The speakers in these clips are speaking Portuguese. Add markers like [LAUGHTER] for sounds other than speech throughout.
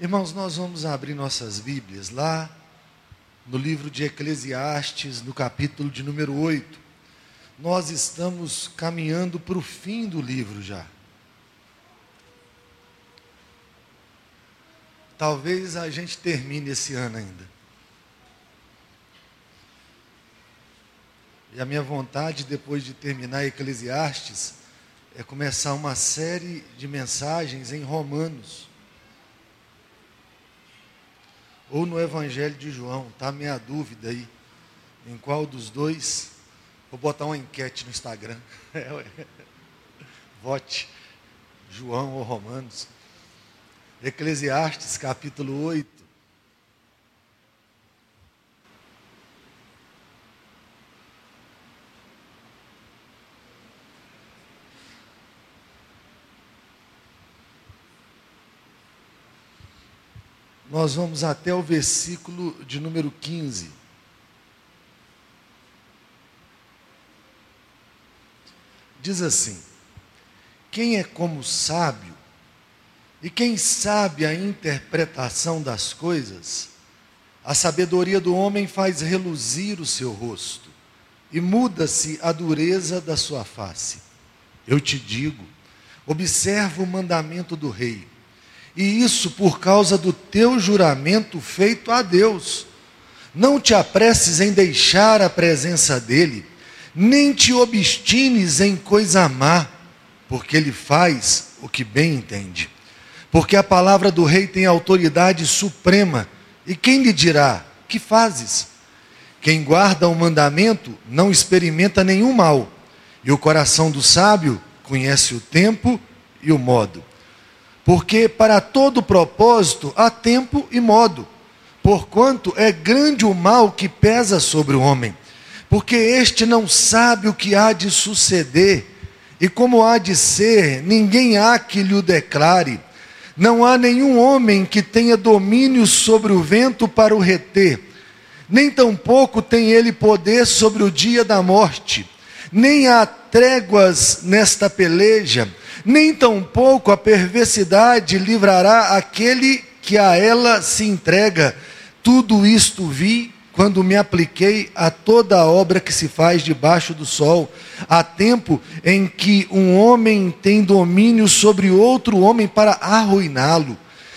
Irmãos, nós vamos abrir nossas Bíblias lá no livro de Eclesiastes, no capítulo de número 8. Nós estamos caminhando para o fim do livro já. Talvez a gente termine esse ano ainda. E a minha vontade, depois de terminar Eclesiastes, é começar uma série de mensagens em Romanos ou no Evangelho de João. A minha dúvida aí. Em qual dos dois? Vou botar uma enquete no Instagram. [LAUGHS] Vote João ou Romanos. Eclesiastes capítulo 8. Nós vamos até o versículo de número 15. Diz assim: Quem é como sábio, e quem sabe a interpretação das coisas, a sabedoria do homem faz reluzir o seu rosto, e muda-se a dureza da sua face. Eu te digo, observa o mandamento do rei e isso por causa do teu juramento feito a Deus. Não te apresses em deixar a presença dele, nem te obstines em coisa má, porque ele faz o que bem entende. Porque a palavra do rei tem autoridade suprema, e quem lhe dirá: Que fazes? Quem guarda o mandamento não experimenta nenhum mal, e o coração do sábio conhece o tempo e o modo. Porque para todo propósito há tempo e modo, porquanto é grande o mal que pesa sobre o homem, porque este não sabe o que há de suceder, e como há de ser, ninguém há que lhe o declare. Não há nenhum homem que tenha domínio sobre o vento para o reter, nem tampouco tem ele poder sobre o dia da morte, nem há tréguas nesta peleja nem tampouco a perversidade livrará aquele que a ela se entrega. Tudo isto vi quando me apliquei a toda a obra que se faz debaixo do sol. Há tempo em que um homem tem domínio sobre outro homem para arruiná-lo.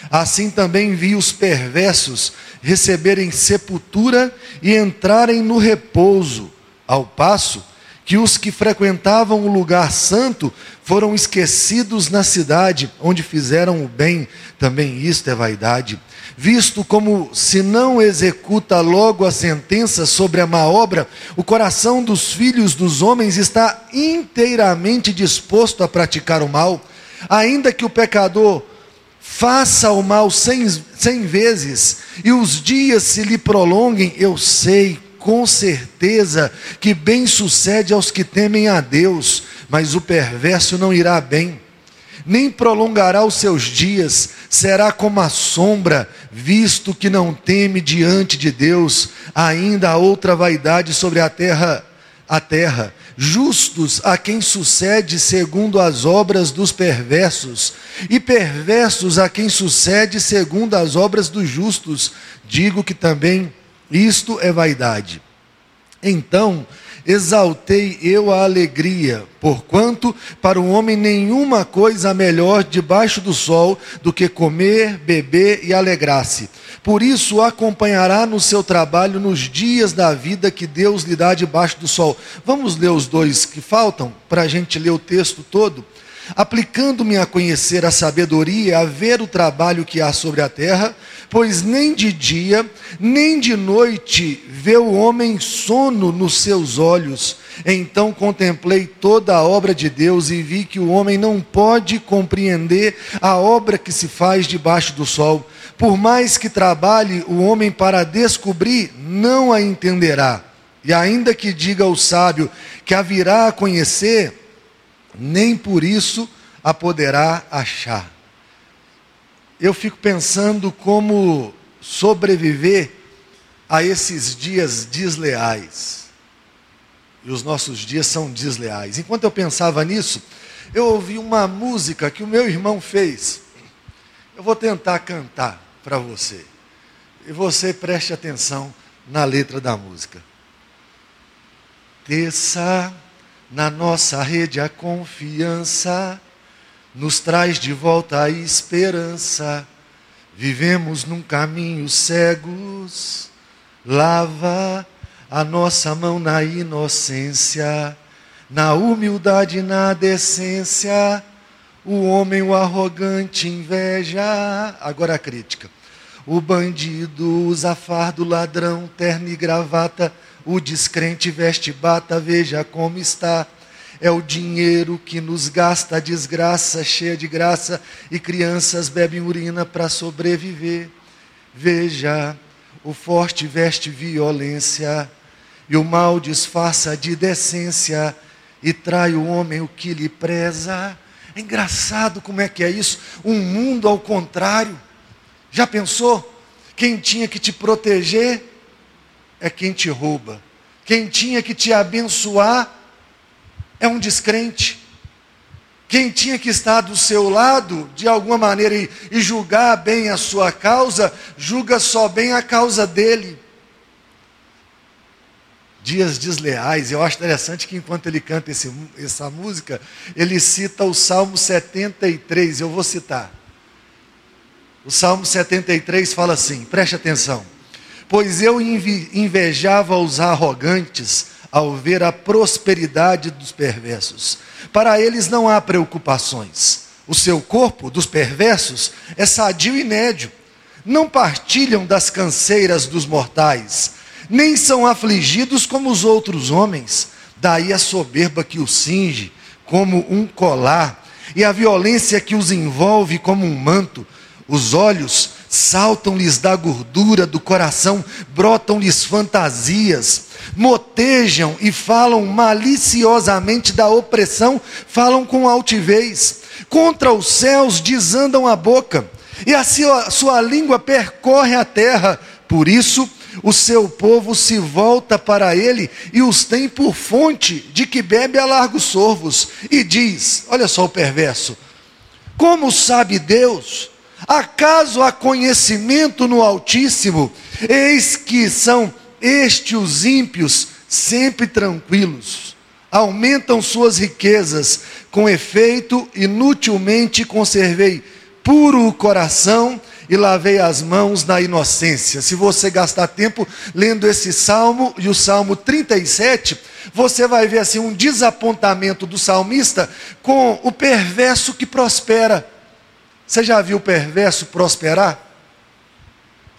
Assim também vi os perversos receberem sepultura e entrarem no repouso, ao passo que os que frequentavam o lugar santo foram esquecidos na cidade, onde fizeram o bem, também isto é vaidade. Visto como se não executa logo a sentença sobre a má obra, o coração dos filhos dos homens está inteiramente disposto a praticar o mal, ainda que o pecador faça o mal cem, cem vezes e os dias se lhe prolonguem, eu sei com certeza que bem sucede aos que temem a Deus, mas o perverso não irá bem, nem prolongará os seus dias, será como a sombra, visto que não teme diante de Deus, ainda há outra vaidade sobre a terra, a terra, justos a quem sucede segundo as obras dos perversos, e perversos a quem sucede segundo as obras dos justos. Digo que também isto é vaidade. Então exaltei eu a alegria, porquanto para o homem nenhuma coisa melhor debaixo do sol do que comer, beber e alegrar-se. Por isso o acompanhará no seu trabalho nos dias da vida que Deus lhe dá debaixo do sol. Vamos ler os dois que faltam para a gente ler o texto todo aplicando-me a conhecer a sabedoria, a ver o trabalho que há sobre a terra, pois nem de dia, nem de noite vê o homem sono nos seus olhos. Então contemplei toda a obra de Deus e vi que o homem não pode compreender a obra que se faz debaixo do sol. Por mais que trabalhe o homem para descobrir, não a entenderá. E ainda que diga ao sábio que a virá a conhecer, nem por isso a poderá achar. Eu fico pensando como sobreviver a esses dias desleais. E os nossos dias são desleais. Enquanto eu pensava nisso, eu ouvi uma música que o meu irmão fez. Eu vou tentar cantar. para você. E você preste atenção na letra da música. Desça na nossa rede a confiança, nos traz de volta a esperança. Vivemos num caminho cegos, lava a nossa mão na inocência, na humildade e na decência. O homem, o arrogante, inveja. Agora a crítica. O bandido usa fardo, ladrão, terno e gravata o descrente veste bata, veja como está. É o dinheiro que nos gasta a desgraça, cheia de graça, e crianças bebem urina para sobreviver. Veja, o forte veste violência, e o mal disfarça de decência, e trai o homem o que lhe preza. É engraçado como é que é isso. Um mundo ao contrário. Já pensou? Quem tinha que te proteger é quem te rouba. Quem tinha que te abençoar é um descrente. Quem tinha que estar do seu lado, de alguma maneira, e, e julgar bem a sua causa, julga só bem a causa dele. Dias desleais, eu acho interessante que enquanto ele canta esse, essa música, ele cita o Salmo 73, eu vou citar. O Salmo 73 fala assim, preste atenção pois eu invejava os arrogantes ao ver a prosperidade dos perversos. Para eles não há preocupações. O seu corpo, dos perversos, é sadio e nédio. Não partilham das canseiras dos mortais, nem são afligidos como os outros homens. Daí a soberba que os cinge, como um colar, e a violência que os envolve como um manto. Os olhos saltam-lhes da gordura do coração, brotam-lhes fantasias, motejam e falam maliciosamente da opressão, falam com altivez, contra os céus desandam a boca, e a sua, sua língua percorre a terra, por isso o seu povo se volta para ele e os tem por fonte de que bebe a largos sorvos, e diz: Olha só o perverso, como sabe Deus? Acaso há conhecimento no Altíssimo? Eis que são estes os ímpios sempre tranquilos, aumentam suas riquezas, com efeito, inutilmente conservei puro o coração e lavei as mãos na inocência. Se você gastar tempo lendo esse salmo e o salmo 37, você vai ver assim um desapontamento do salmista com o perverso que prospera. Você já viu o perverso prosperar?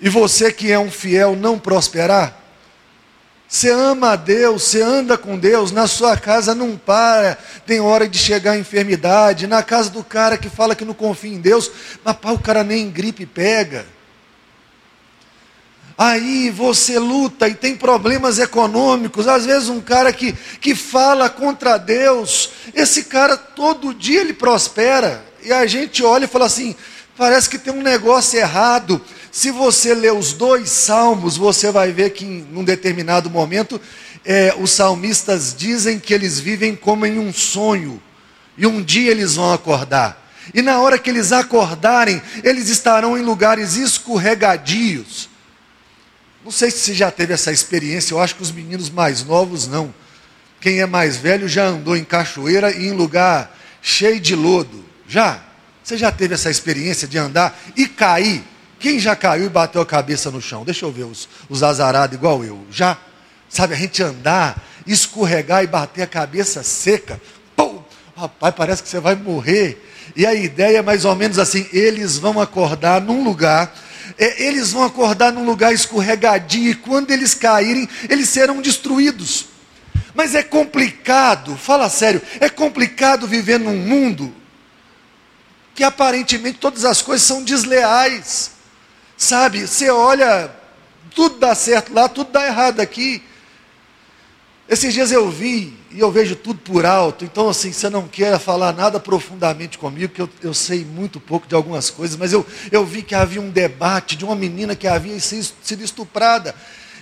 E você que é um fiel não prosperar? Você ama a Deus, você anda com Deus, na sua casa não para, tem hora de chegar a enfermidade, na casa do cara que fala que não confia em Deus, mas pá, o cara nem gripe pega. Aí você luta e tem problemas econômicos, às vezes um cara que, que fala contra Deus, esse cara todo dia ele prospera, e a gente olha e fala assim: parece que tem um negócio errado. Se você ler os dois salmos, você vai ver que em um determinado momento é, os salmistas dizem que eles vivem como em um sonho, e um dia eles vão acordar. E na hora que eles acordarem, eles estarão em lugares escorregadios. Não sei se você já teve essa experiência, eu acho que os meninos mais novos não. Quem é mais velho já andou em cachoeira e em lugar cheio de lodo. Já? Você já teve essa experiência de andar e cair? Quem já caiu e bateu a cabeça no chão? Deixa eu ver os, os azarados igual eu. Já? Sabe, a gente andar, escorregar e bater a cabeça seca. Pum! Rapaz, parece que você vai morrer. E a ideia é mais ou menos assim: eles vão acordar num lugar, é, eles vão acordar num lugar escorregadio, e quando eles caírem, eles serão destruídos. Mas é complicado, fala sério, é complicado viver num mundo que aparentemente todas as coisas são desleais. Sabe, você olha, tudo dá certo lá, tudo dá errado aqui. Esses dias eu vi, e eu vejo tudo por alto, então assim, você não quer falar nada profundamente comigo, que eu, eu sei muito pouco de algumas coisas, mas eu, eu vi que havia um debate de uma menina que havia sido estuprada.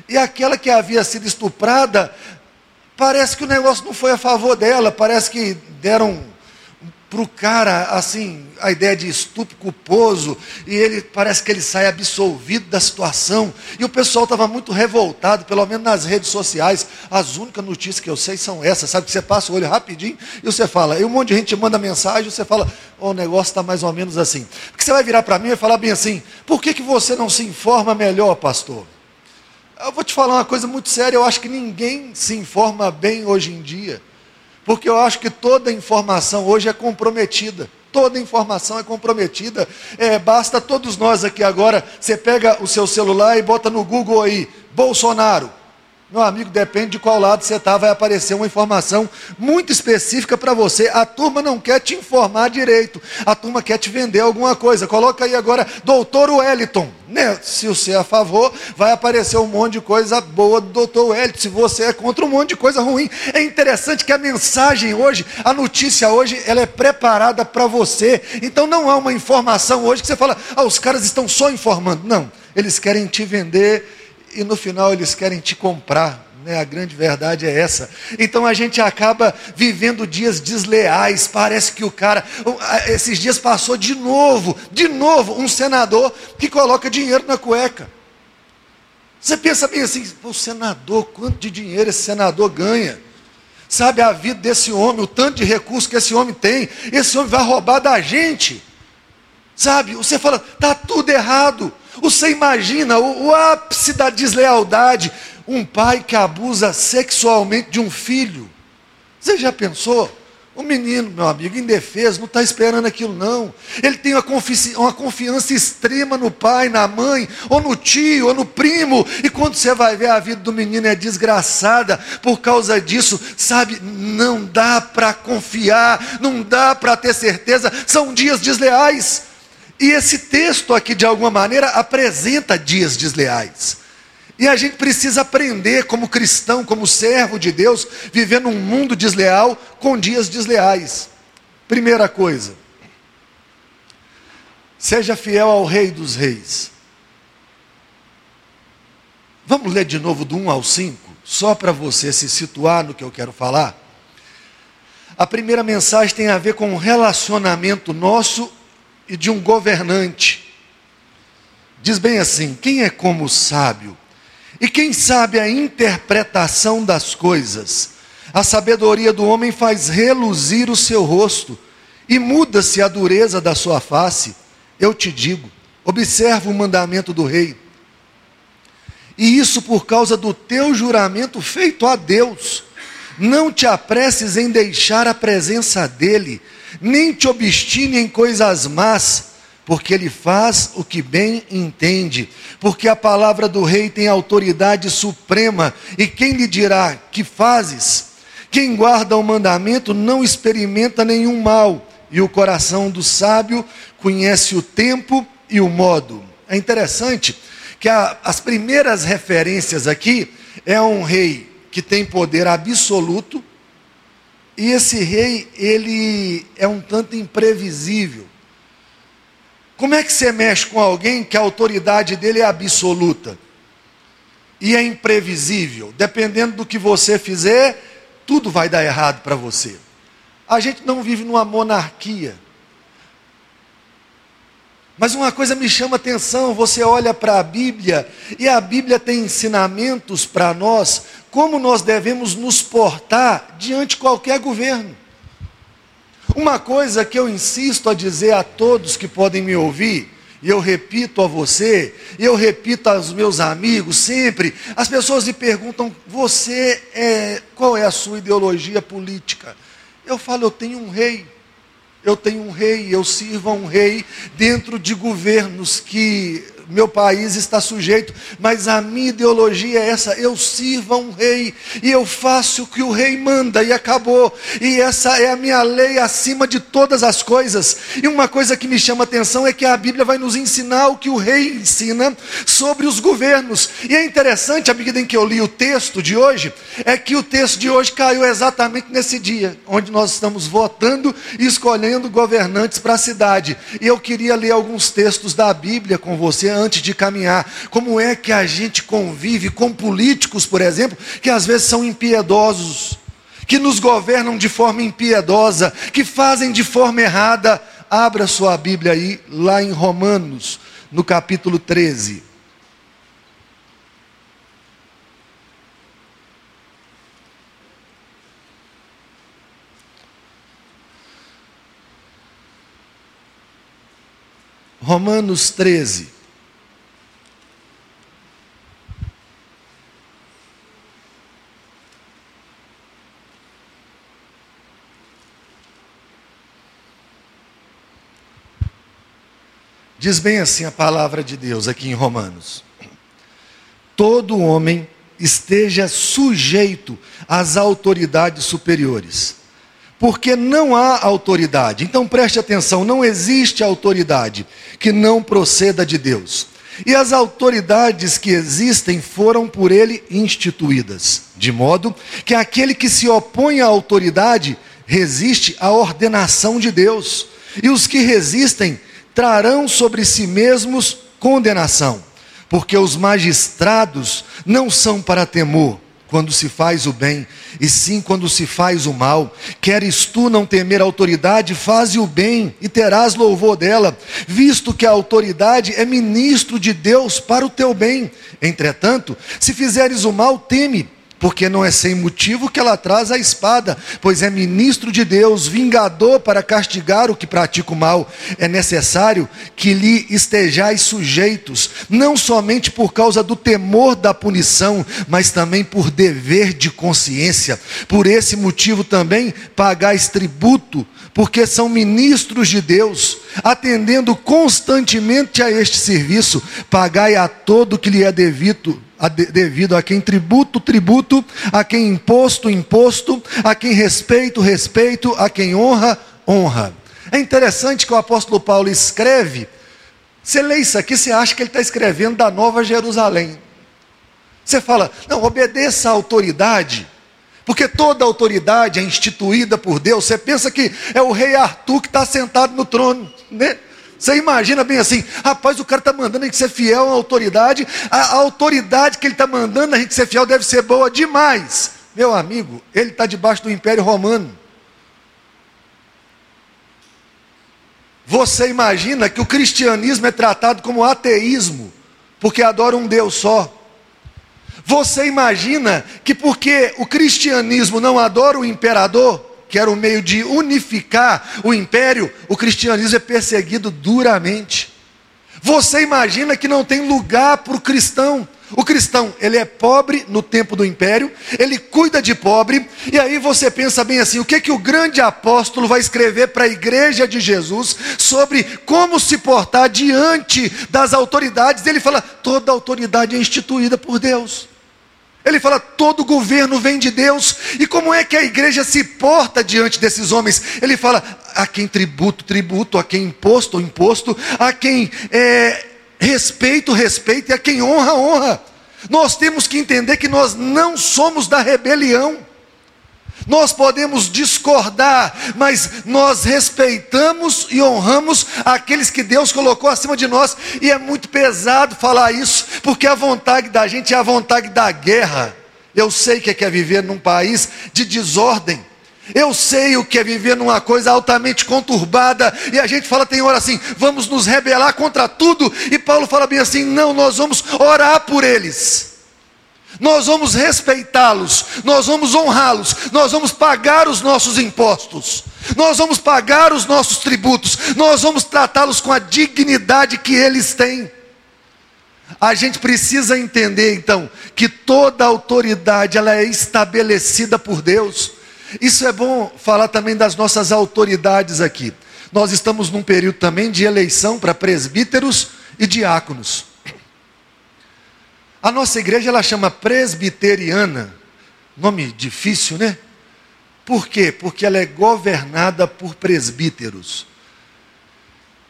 E aquela que havia sido estuprada, parece que o negócio não foi a favor dela, parece que deram para o cara, assim, a ideia de estupro culposo, e ele parece que ele sai absolvido da situação. E o pessoal estava muito revoltado, pelo menos nas redes sociais. As únicas notícias que eu sei são essas, sabe? Que você passa o olho rapidinho e você fala, e um monte de gente manda mensagem, você fala, oh, o negócio está mais ou menos assim. Porque você vai virar para mim e falar bem assim, por que, que você não se informa melhor, pastor? Eu vou te falar uma coisa muito séria, eu acho que ninguém se informa bem hoje em dia. Porque eu acho que toda informação hoje é comprometida. Toda informação é comprometida. É, basta todos nós aqui agora, você pega o seu celular e bota no Google aí, Bolsonaro. Meu amigo, depende de qual lado você está, vai aparecer uma informação muito específica para você. A turma não quer te informar direito, a turma quer te vender alguma coisa. Coloca aí agora, doutor Wellington. Né? Se você é a favor, vai aparecer um monte de coisa boa do doutor Wellington. Se você é contra um monte de coisa ruim. É interessante que a mensagem hoje, a notícia hoje, ela é preparada para você. Então não há uma informação hoje que você fala, ah, os caras estão só informando. Não, eles querem te vender e no final eles querem te comprar. Né? A grande verdade é essa. Então a gente acaba vivendo dias desleais. Parece que o cara, esses dias passou de novo, de novo, um senador que coloca dinheiro na cueca. Você pensa bem assim, o senador, quanto de dinheiro esse senador ganha? Sabe a vida desse homem, o tanto de recurso que esse homem tem, esse homem vai roubar da gente. Sabe, você fala, está tudo errado. Você imagina o, o ápice da deslealdade, um pai que abusa sexualmente de um filho. Você já pensou? O menino, meu amigo, indefeso, não está esperando aquilo, não. Ele tem uma, confi uma, confiança extrema no pai, na mãe, ou no tio, ou no primo. E quando você vai ver, a vida do menino é desgraçada por causa disso. Sabe, não dá para confiar, não dá para ter certeza. São dias desleais. E esse texto aqui, de alguma maneira, apresenta dias desleais. E a gente precisa aprender, como cristão, como servo de Deus, viver num mundo desleal com dias desleais. Primeira coisa, seja fiel ao Rei dos Reis. Vamos ler de novo do 1 ao 5, só para você se situar no que eu quero falar. A primeira mensagem tem a ver com o relacionamento nosso e de um governante. Diz bem assim: quem é como o sábio? E quem sabe a interpretação das coisas? A sabedoria do homem faz reluzir o seu rosto e muda-se a dureza da sua face. Eu te digo, observa o mandamento do rei. E isso por causa do teu juramento feito a Deus. Não te apresses em deixar a presença dele nem te obstine em coisas más, porque ele faz o que bem entende, porque a palavra do rei tem autoridade suprema, e quem lhe dirá que fazes? Quem guarda o mandamento não experimenta nenhum mal, e o coração do sábio conhece o tempo e o modo. É interessante que a, as primeiras referências aqui é um rei que tem poder absoluto, e esse rei, ele é um tanto imprevisível. Como é que você mexe com alguém que a autoridade dele é absoluta? E é imprevisível. Dependendo do que você fizer, tudo vai dar errado para você. A gente não vive numa monarquia. Mas uma coisa me chama atenção: você olha para a Bíblia, e a Bíblia tem ensinamentos para nós como nós devemos nos portar diante de qualquer governo. Uma coisa que eu insisto a dizer a todos que podem me ouvir, e eu repito a você, e eu repito aos meus amigos sempre, as pessoas me perguntam: você é, qual é a sua ideologia política? Eu falo, eu tenho um rei. Eu tenho um rei, eu sirvo a um rei dentro de governos que meu país está sujeito, mas a minha ideologia é essa: eu sirvo a um rei e eu faço o que o rei manda, e acabou. E essa é a minha lei acima de todas as coisas. E uma coisa que me chama atenção é que a Bíblia vai nos ensinar o que o rei ensina sobre os governos. E é interessante, à medida em que eu li o texto de hoje, é que o texto de hoje caiu exatamente nesse dia, onde nós estamos votando e escolhendo governantes para a cidade. E eu queria ler alguns textos da Bíblia com você antes de caminhar. Como é que a gente convive com políticos, por exemplo, que às vezes são impiedosos, que nos governam de forma impiedosa, que fazem de forma errada. Abra sua Bíblia aí, lá em Romanos, no capítulo 13. Romanos 13. Diz bem assim a palavra de Deus aqui em Romanos: Todo homem esteja sujeito às autoridades superiores porque não há autoridade. Então preste atenção: não existe autoridade que não proceda de Deus. E as autoridades que existem foram por ele instituídas, de modo que aquele que se opõe à autoridade resiste à ordenação de Deus, e os que resistem trarão sobre si mesmos condenação, porque os magistrados não são para temor quando se faz o bem, e sim quando se faz o mal. Queres tu não temer a autoridade, faze o bem e terás louvor dela, visto que a autoridade é ministro de Deus para o teu bem. Entretanto, se fizeres o mal, teme porque não é sem motivo que ela traz a espada, pois é ministro de Deus, vingador para castigar o que pratica o mal. É necessário que lhe estejais sujeitos, não somente por causa do temor da punição, mas também por dever de consciência. Por esse motivo também pagais tributo, porque são ministros de Deus, atendendo constantemente a este serviço, pagai a todo que lhe é devido a de, devido a quem tributo, tributo, a quem imposto, imposto, a quem respeito, respeito, a quem honra, honra. É interessante que o apóstolo Paulo escreve, você lê isso aqui, você acha que ele está escrevendo da Nova Jerusalém. Você fala, não, obedeça à autoridade, porque toda autoridade é instituída por Deus. Você pensa que é o rei Arthur que está sentado no trono, né? Você imagina bem assim, rapaz, o cara está mandando a gente ser fiel à autoridade, a, a autoridade que ele está mandando a gente ser fiel deve ser boa demais. Meu amigo, ele está debaixo do Império Romano. Você imagina que o cristianismo é tratado como ateísmo, porque adora um Deus só. Você imagina que porque o cristianismo não adora o imperador, que era o meio de unificar o império, o cristianismo é perseguido duramente. Você imagina que não tem lugar para o cristão. O cristão, ele é pobre no tempo do império, ele cuida de pobre, e aí você pensa bem assim: o que que o grande apóstolo vai escrever para a igreja de Jesus sobre como se portar diante das autoridades? Ele fala: toda autoridade é instituída por Deus. Ele fala: todo governo vem de Deus. E como é que a igreja se porta diante desses homens? Ele fala: a quem tributo, tributo, a quem imposto, imposto, a quem é, respeito, respeito, e a quem honra, honra. Nós temos que entender que nós não somos da rebelião. Nós podemos discordar, mas nós respeitamos e honramos aqueles que Deus colocou acima de nós, e é muito pesado falar isso, porque a vontade da gente é a vontade da guerra. Eu sei que é viver num país de desordem. Eu sei o que é viver numa coisa altamente conturbada, e a gente fala, tem hora assim, vamos nos rebelar contra tudo, e Paulo fala bem assim: não, nós vamos orar por eles nós vamos respeitá-los, nós vamos honrá-los, nós vamos pagar os nossos impostos, nós vamos pagar os nossos tributos, nós vamos tratá-los com a dignidade que eles têm. A gente precisa entender então que toda autoridade ela é estabelecida por Deus. Isso é bom falar também das nossas autoridades aqui. Nós estamos num período também de eleição para presbíteros e diáconos. A nossa igreja ela chama presbiteriana. Nome difícil, né? Por quê? Porque ela é governada por presbíteros.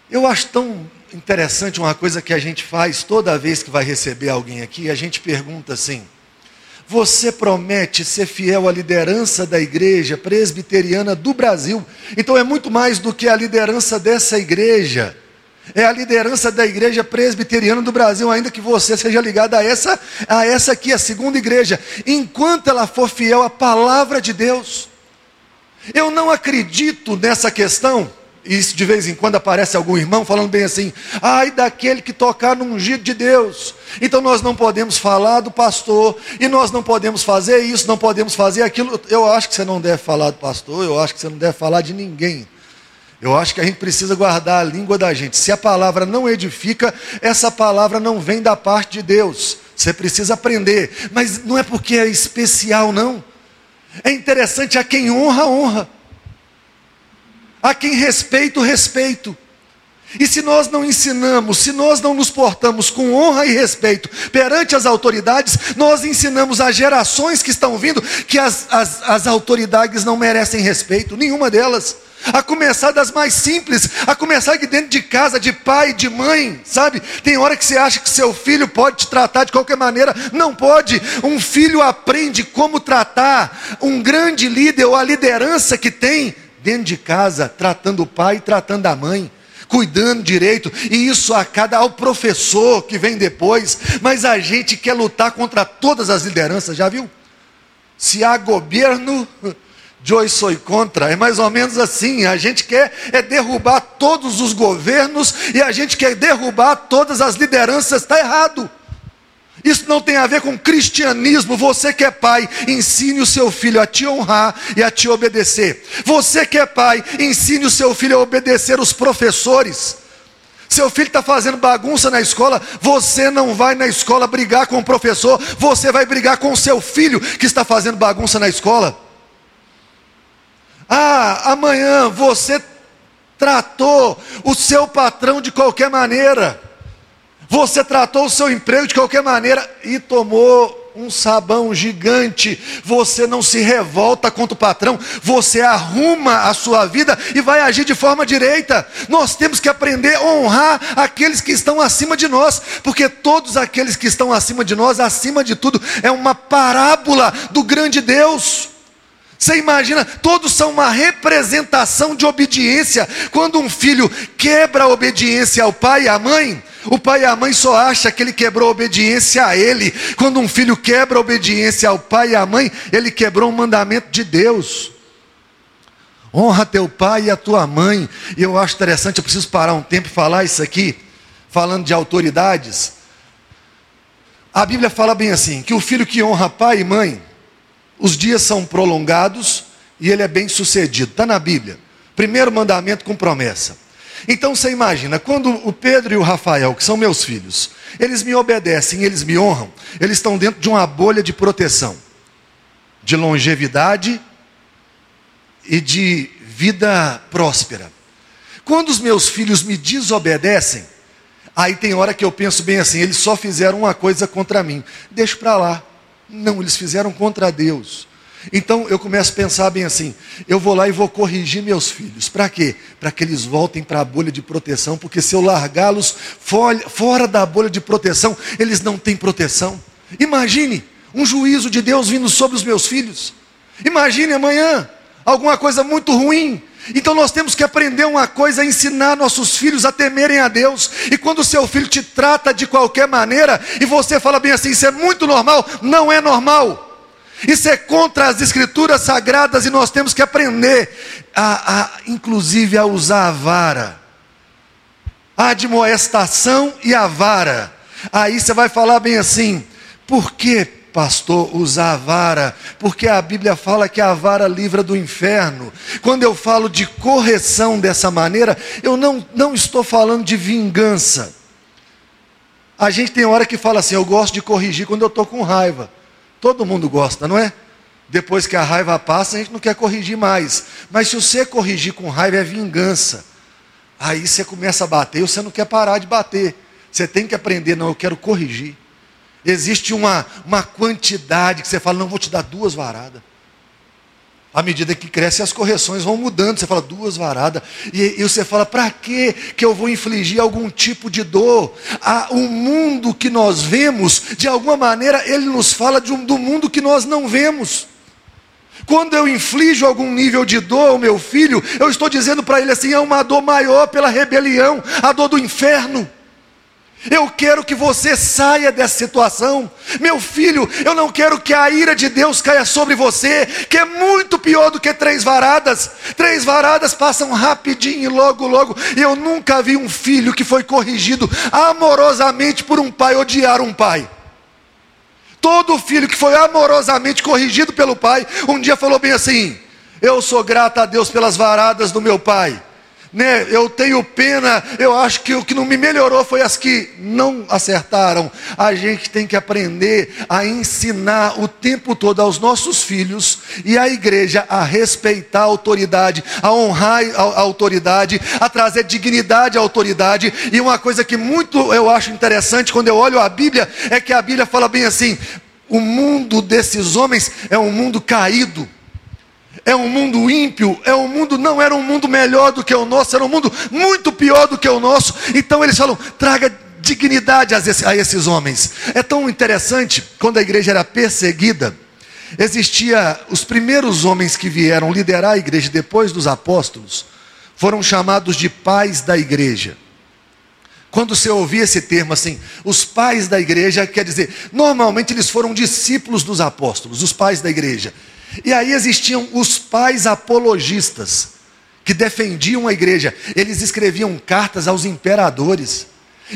Eu acho tão interessante uma coisa que a gente faz toda vez que vai receber alguém aqui, a gente pergunta assim: Você promete ser fiel à liderança da igreja presbiteriana do Brasil? Então é muito mais do que a liderança dessa igreja é a liderança da igreja presbiteriana do Brasil, ainda que você seja ligado a essa, a essa aqui, a segunda igreja, enquanto ela for fiel à palavra de Deus. Eu não acredito nessa questão. Isso de vez em quando aparece algum irmão falando bem assim: ai daquele que tocar no ungido de Deus. Então nós não podemos falar do pastor, e nós não podemos fazer isso, não podemos fazer aquilo. Eu acho que você não deve falar do pastor, eu acho que você não deve falar de ninguém. Eu acho que a gente precisa guardar a língua da gente. Se a palavra não edifica, essa palavra não vem da parte de Deus. Você precisa aprender. Mas não é porque é especial, não. É interessante a quem honra, honra. A quem respeito, respeito. E se nós não ensinamos, se nós não nos portamos com honra e respeito perante as autoridades, nós ensinamos às gerações que estão vindo que as, as, as autoridades não merecem respeito, nenhuma delas. A começar das mais simples, a começar aqui dentro de casa, de pai, de mãe, sabe? Tem hora que você acha que seu filho pode te tratar de qualquer maneira, não pode. Um filho aprende como tratar um grande líder ou a liderança que tem dentro de casa, tratando o pai tratando a mãe cuidando direito, e isso a cada ao professor que vem depois, mas a gente quer lutar contra todas as lideranças, já viu? Se há governo, [LAUGHS] eu sou contra, é mais ou menos assim. A gente quer é derrubar todos os governos e a gente quer derrubar todas as lideranças, está errado. Isso não tem a ver com cristianismo. Você que é pai, ensine o seu filho a te honrar e a te obedecer. Você que é pai, ensine o seu filho a obedecer os professores. Seu filho está fazendo bagunça na escola, você não vai na escola brigar com o professor, você vai brigar com o seu filho que está fazendo bagunça na escola. Ah, amanhã você tratou o seu patrão de qualquer maneira. Você tratou o seu emprego de qualquer maneira e tomou um sabão gigante. Você não se revolta contra o patrão, você arruma a sua vida e vai agir de forma direita. Nós temos que aprender a honrar aqueles que estão acima de nós, porque todos aqueles que estão acima de nós, acima de tudo, é uma parábola do grande Deus. Você imagina, todos são uma representação de obediência. Quando um filho quebra a obediência ao pai e à mãe, o pai e a mãe só acham que ele quebrou a obediência a ele. Quando um filho quebra a obediência ao pai e à mãe, ele quebrou um mandamento de Deus. Honra teu pai e a tua mãe. E eu acho interessante, eu preciso parar um tempo e falar isso aqui, falando de autoridades. A Bíblia fala bem assim: que o filho que honra pai e mãe, os dias são prolongados e ele é bem sucedido. Está na Bíblia. Primeiro mandamento com promessa. Então você imagina, quando o Pedro e o Rafael, que são meus filhos, eles me obedecem, eles me honram, eles estão dentro de uma bolha de proteção, de longevidade e de vida próspera. Quando os meus filhos me desobedecem, aí tem hora que eu penso bem assim: eles só fizeram uma coisa contra mim, deixa para lá. Não, eles fizeram contra Deus. Então eu começo a pensar bem assim: eu vou lá e vou corrigir meus filhos. Para quê? Para que eles voltem para a bolha de proteção, porque se eu largá-los fora da bolha de proteção, eles não têm proteção. Imagine um juízo de Deus vindo sobre os meus filhos. Imagine amanhã alguma coisa muito ruim. Então nós temos que aprender uma coisa, ensinar nossos filhos a temerem a Deus. E quando o seu filho te trata de qualquer maneira e você fala bem assim, isso é muito normal, não é normal. Isso é contra as escrituras sagradas e nós temos que aprender, a, a, inclusive, a usar a vara, a admoestação e a vara. Aí você vai falar bem assim: por que, pastor, usar a vara? Porque a Bíblia fala que a vara livra do inferno. Quando eu falo de correção dessa maneira, eu não, não estou falando de vingança. A gente tem hora que fala assim: eu gosto de corrigir quando eu estou com raiva. Todo mundo gosta, não é? Depois que a raiva passa, a gente não quer corrigir mais. Mas se você corrigir com raiva, é vingança. Aí você começa a bater e você não quer parar de bater. Você tem que aprender, não, eu quero corrigir. Existe uma, uma quantidade que você fala, não, vou te dar duas varadas. À medida que cresce, as correções vão mudando. Você fala duas varadas. E, e você fala, para que que eu vou infligir algum tipo de dor? Ah, o mundo que nós vemos, de alguma maneira, ele nos fala um, do mundo que nós não vemos. Quando eu inflijo algum nível de dor ao meu filho, eu estou dizendo para ele assim: é uma dor maior pela rebelião, a dor do inferno. Eu quero que você saia dessa situação. Meu filho, eu não quero que a ira de Deus caia sobre você, que é muito pior do que três varadas. Três varadas passam rapidinho, logo, logo. E eu nunca vi um filho que foi corrigido amorosamente por um pai odiar um pai. Todo filho que foi amorosamente corrigido pelo pai, um dia falou bem assim: Eu sou grato a Deus pelas varadas do meu pai né? Eu tenho pena, eu acho que o que não me melhorou foi as que não acertaram. A gente tem que aprender a ensinar o tempo todo aos nossos filhos e à igreja a respeitar a autoridade, a honrar a autoridade, a trazer dignidade à autoridade. E uma coisa que muito eu acho interessante quando eu olho a Bíblia é que a Bíblia fala bem assim: o mundo desses homens é um mundo caído é um mundo ímpio, é um mundo, não era um mundo melhor do que o nosso, era um mundo muito pior do que o nosso. Então eles falam: traga dignidade a esses homens. É tão interessante, quando a igreja era perseguida, existia os primeiros homens que vieram liderar a igreja depois dos apóstolos, foram chamados de pais da igreja. Quando você ouvia esse termo assim, os pais da igreja, quer dizer, normalmente eles foram discípulos dos apóstolos, os pais da igreja. E aí existiam os pais apologistas, que defendiam a igreja. Eles escreviam cartas aos imperadores.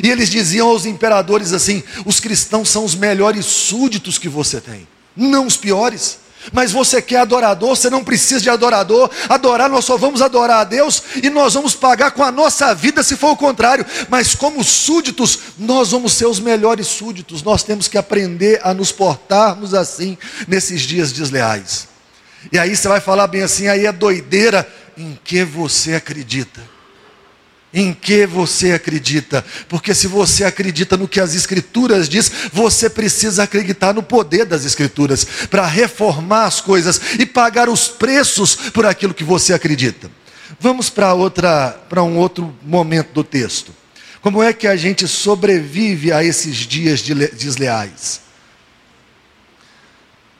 E eles diziam aos imperadores assim: os cristãos são os melhores súditos que você tem, não os piores. Mas você quer adorador, você não precisa de adorador. Adorar, nós só vamos adorar a Deus e nós vamos pagar com a nossa vida se for o contrário. Mas como súditos, nós vamos ser os melhores súditos. Nós temos que aprender a nos portarmos assim nesses dias desleais. E aí você vai falar bem assim, aí é doideira em que você acredita em que você acredita. Porque se você acredita no que as Escrituras diz, você precisa acreditar no poder das Escrituras para reformar as coisas e pagar os preços por aquilo que você acredita. Vamos para outra, para um outro momento do texto. Como é que a gente sobrevive a esses dias desleais?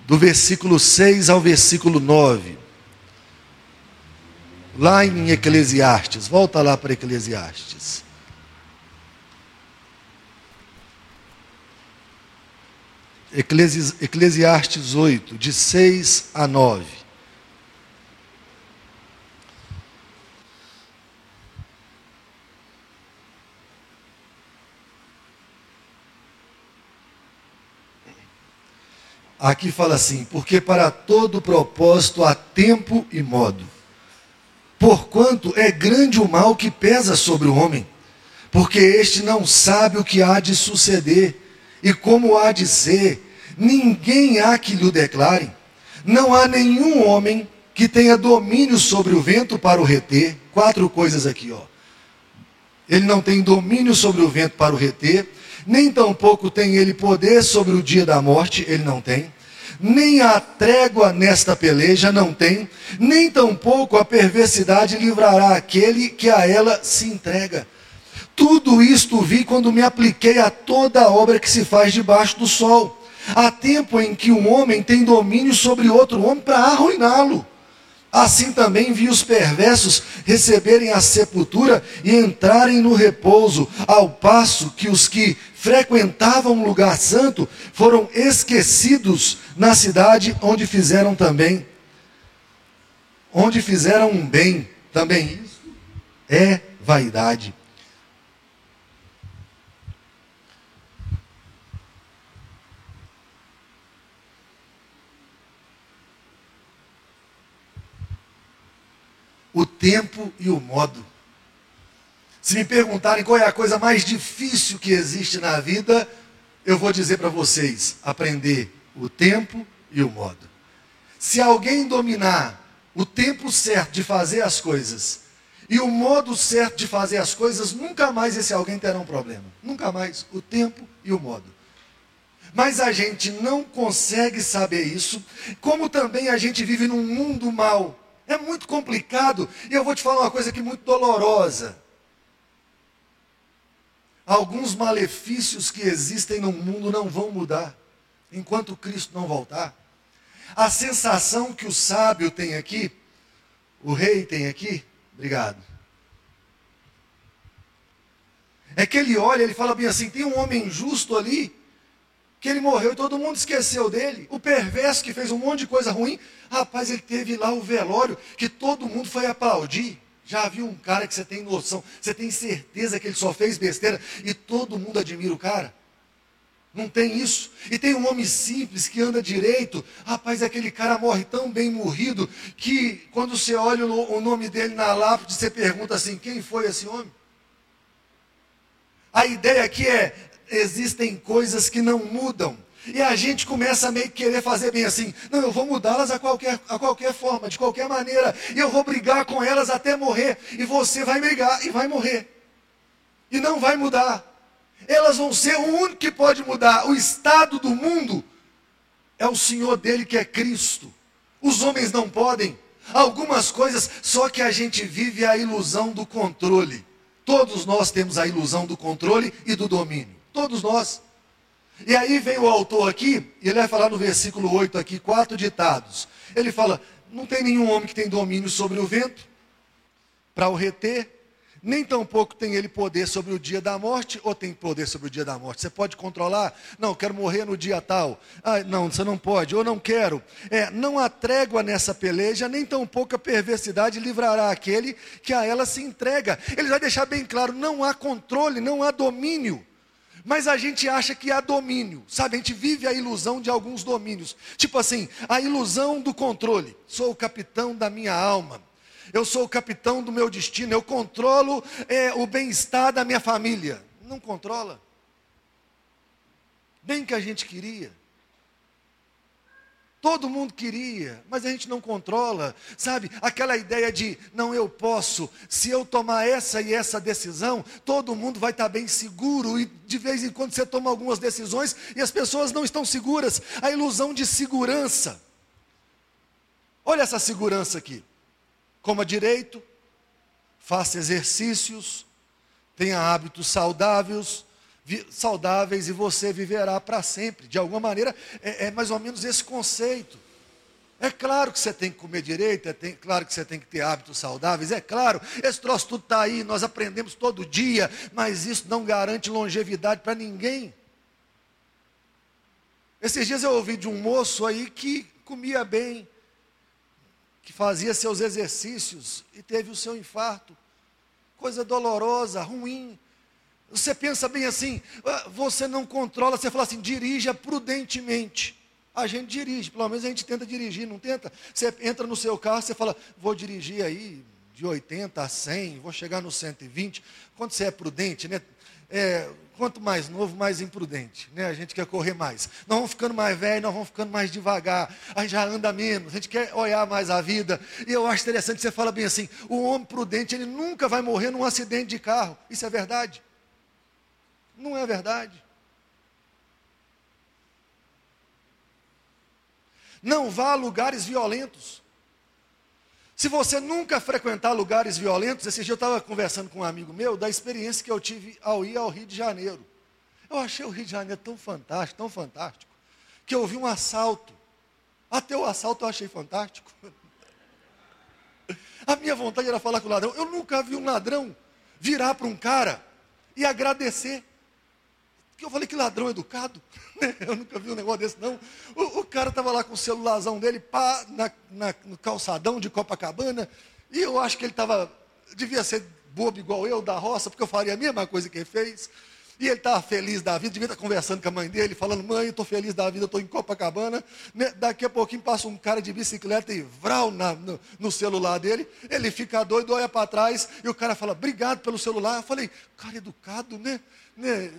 Do versículo 6 ao versículo 9 lá em Eclesiastes. Volta lá para Eclesiastes. Eclesiastes 8, de 6 a 9. Aqui fala assim: porque para todo propósito há tempo e modo Porquanto é grande o mal que pesa sobre o homem, porque este não sabe o que há de suceder e como há de ser, ninguém há que lhe declare. Não há nenhum homem que tenha domínio sobre o vento para o reter. Quatro coisas aqui, ó. Ele não tem domínio sobre o vento para o reter, nem tampouco tem ele poder sobre o dia da morte, ele não tem nem a trégua nesta peleja não tem, nem tampouco a perversidade livrará aquele que a ela se entrega. Tudo isto vi quando me apliquei a toda a obra que se faz debaixo do sol. Há tempo em que um homem tem domínio sobre outro homem para arruiná-lo. Assim também vi os perversos receberem a sepultura e entrarem no repouso, ao passo que os que frequentavam um lugar santo foram esquecidos na cidade onde fizeram também, onde fizeram um bem. Também isso é vaidade. o tempo e o modo. Se me perguntarem qual é a coisa mais difícil que existe na vida, eu vou dizer para vocês: aprender o tempo e o modo. Se alguém dominar o tempo certo de fazer as coisas e o modo certo de fazer as coisas, nunca mais esse alguém terá um problema. Nunca mais o tempo e o modo. Mas a gente não consegue saber isso, como também a gente vive num mundo mal é muito complicado. E eu vou te falar uma coisa aqui muito dolorosa. Alguns malefícios que existem no mundo não vão mudar enquanto Cristo não voltar. A sensação que o sábio tem aqui, o rei tem aqui, obrigado. É que ele olha, ele fala bem assim: tem um homem justo ali, que ele morreu e todo mundo esqueceu dele. O perverso que fez um monte de coisa ruim, rapaz, ele teve lá o velório que todo mundo foi aplaudir. Já viu um cara que você tem noção, você tem certeza que ele só fez besteira e todo mundo admira o cara? Não tem isso. E tem um homem simples que anda direito. Rapaz, aquele cara morre tão bem morrido que quando você olha o nome dele na lápide, você pergunta assim: quem foi esse homem? A ideia aqui é: existem coisas que não mudam. E a gente começa a meio que querer fazer bem assim. Não, eu vou mudá-las a qualquer, a qualquer forma, de qualquer maneira. E eu vou brigar com elas até morrer. E você vai brigar e vai morrer. E não vai mudar elas vão ser o único que pode mudar o estado do mundo. É o Senhor dele que é Cristo. Os homens não podem. Algumas coisas, só que a gente vive a ilusão do controle. Todos nós temos a ilusão do controle e do domínio. Todos nós. E aí vem o autor aqui, e ele vai falar no versículo 8 aqui, quatro ditados. Ele fala: não tem nenhum homem que tem domínio sobre o vento para o reter, nem tampouco tem ele poder sobre o dia da morte, ou tem poder sobre o dia da morte. Você pode controlar? Não, quero morrer no dia tal. Ah, não, você não pode, ou não quero. É, não há trégua nessa peleja, nem tampouco a perversidade livrará aquele que a ela se entrega. Ele vai deixar bem claro: não há controle, não há domínio. Mas a gente acha que há domínio, sabe? A gente vive a ilusão de alguns domínios. Tipo assim, a ilusão do controle. Sou o capitão da minha alma eu sou o capitão do meu destino, eu controlo é, o bem-estar da minha família. Não controla. Bem que a gente queria. Todo mundo queria, mas a gente não controla, sabe? Aquela ideia de, não, eu posso, se eu tomar essa e essa decisão, todo mundo vai estar bem seguro, e de vez em quando você toma algumas decisões e as pessoas não estão seguras. A ilusão de segurança. Olha essa segurança aqui coma direito, faça exercícios, tenha hábitos saudáveis, saudáveis e você viverá para sempre. De alguma maneira, é, é, mais ou menos esse conceito. É claro que você tem que comer direito, é tem, claro que você tem que ter hábitos saudáveis, é claro, esse troço tudo está aí, nós aprendemos todo dia, mas isso não garante longevidade para ninguém. Esses dias eu ouvi de um moço aí que comia bem, que fazia seus exercícios e teve o seu infarto. Coisa dolorosa, ruim. Você pensa bem assim, ah, você não controla, você fala assim, dirija prudentemente. A gente dirige, pelo menos a gente tenta dirigir, não tenta? Você entra no seu carro, você fala, vou dirigir aí de 80 a 100, vou chegar no 120. Quando você é prudente, né? É, quanto mais novo, mais imprudente. Né? A gente quer correr mais. Nós vamos ficando mais velho, nós vamos ficando mais devagar. A gente já anda menos, a gente quer olhar mais a vida. E eu acho interessante, você fala bem assim, o homem prudente, ele nunca vai morrer num acidente de carro. Isso é verdade? Não é verdade. Não vá a lugares violentos. Se você nunca frequentar lugares violentos, esse dia eu estava conversando com um amigo meu da experiência que eu tive ao ir ao Rio de Janeiro. Eu achei o Rio de Janeiro tão fantástico, tão fantástico, que eu vi um assalto. Até o assalto eu achei fantástico. [LAUGHS] A minha vontade era falar com o ladrão. Eu nunca vi um ladrão virar para um cara e agradecer. Porque eu falei que ladrão educado. [LAUGHS] Eu nunca vi um negócio desse, não. O, o cara estava lá com o celularzão dele, pá, na, na, no calçadão de Copacabana, e eu acho que ele estava, devia ser bobo igual eu, da roça, porque eu faria a mesma coisa que ele fez. E ele estava feliz da vida, devia estar conversando com a mãe dele, falando, mãe, eu estou feliz da vida, estou em Copacabana. Né? Daqui a pouquinho passa um cara de bicicleta e vral na, no, no, celular dele. Ele fica doido, olha para trás, e o cara fala, obrigado pelo celular. Eu falei, cara educado, né? né?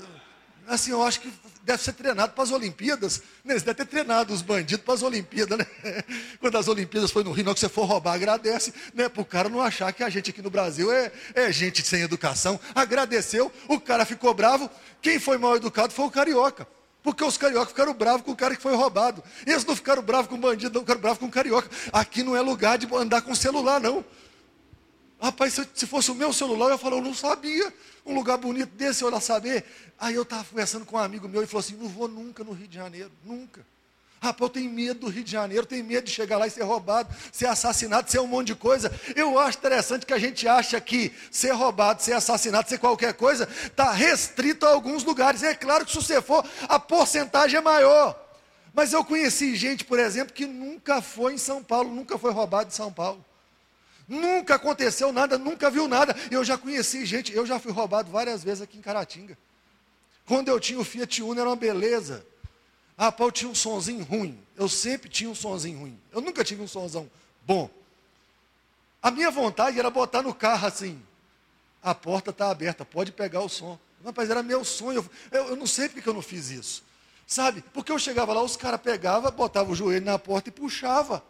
Assim, eu acho que deve ser treinado para as Olimpíadas. Né? Eles devem ter treinado os bandidos para as Olimpíadas, né? [LAUGHS] Quando as Olimpíadas foi no Rio, que você for roubar, agradece, né? Para o cara não achar que a gente aqui no Brasil é, é gente sem educação. Agradeceu, o cara ficou bravo. Quem foi mal educado foi o carioca. Porque os cariocas ficaram bravos com o cara que foi roubado. Eles não ficaram bravos com o bandido, não ficaram bravos com o carioca. Aqui não é lugar de andar com celular, não. Rapaz, se, se fosse o meu celular, eu ia falar, eu não sabia. Um lugar bonito desse, eu lá saber. Aí eu estava conversando com um amigo meu e falou assim: não vou nunca no Rio de Janeiro, nunca. Rapaz, eu tenho medo do Rio de Janeiro, tenho medo de chegar lá e ser roubado, ser assassinado, ser um monte de coisa. Eu acho interessante que a gente acha que ser roubado, ser assassinado, ser qualquer coisa, está restrito a alguns lugares. É claro que se você for, a porcentagem é maior. Mas eu conheci gente, por exemplo, que nunca foi em São Paulo, nunca foi roubado em São Paulo. Nunca aconteceu nada, nunca viu nada. Eu já conheci gente, eu já fui roubado várias vezes aqui em Caratinga. Quando eu tinha o Fiat Uno era uma beleza. Ah, Paulo tinha um sonzinho ruim. Eu sempre tinha um sonzinho ruim. Eu nunca tive um sonzão bom. A minha vontade era botar no carro assim. A porta está aberta, pode pegar o som. Rapaz, era meu sonho. Eu, eu não sei porque eu não fiz isso. Sabe? Porque eu chegava lá, os caras pegavam, botavam o joelho na porta e puxava.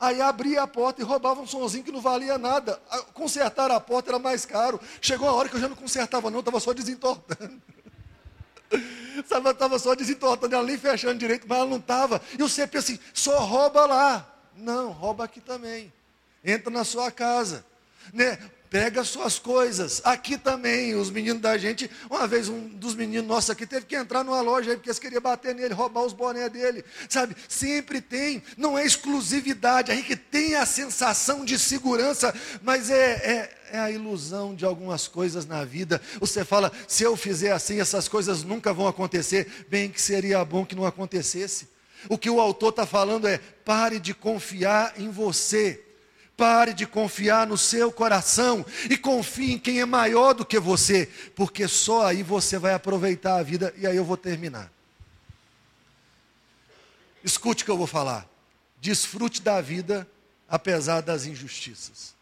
Aí abria a porta e roubava um sonzinho que não valia nada. Consertar a porta era mais caro. Chegou a hora que eu já não consertava, não, estava só desentortando. [LAUGHS] Sabe, estava só desentortando, ela nem fechando direito, mas ela não estava. E você pensa assim, só rouba lá. Não, rouba aqui também. Entra na sua casa. Né? Pega suas coisas. Aqui também, os meninos da gente, uma vez um dos meninos nossos aqui teve que entrar numa loja aí, porque eles queriam bater nele, roubar os bonés dele. Sabe, sempre tem, não é exclusividade, aí que tem a sensação de segurança, mas é, é, é a ilusão de algumas coisas na vida. Você fala, se eu fizer assim, essas coisas nunca vão acontecer. Bem que seria bom que não acontecesse. O que o autor está falando é: pare de confiar em você. Pare de confiar no seu coração e confie em quem é maior do que você, porque só aí você vai aproveitar a vida. E aí eu vou terminar. Escute o que eu vou falar. Desfrute da vida apesar das injustiças.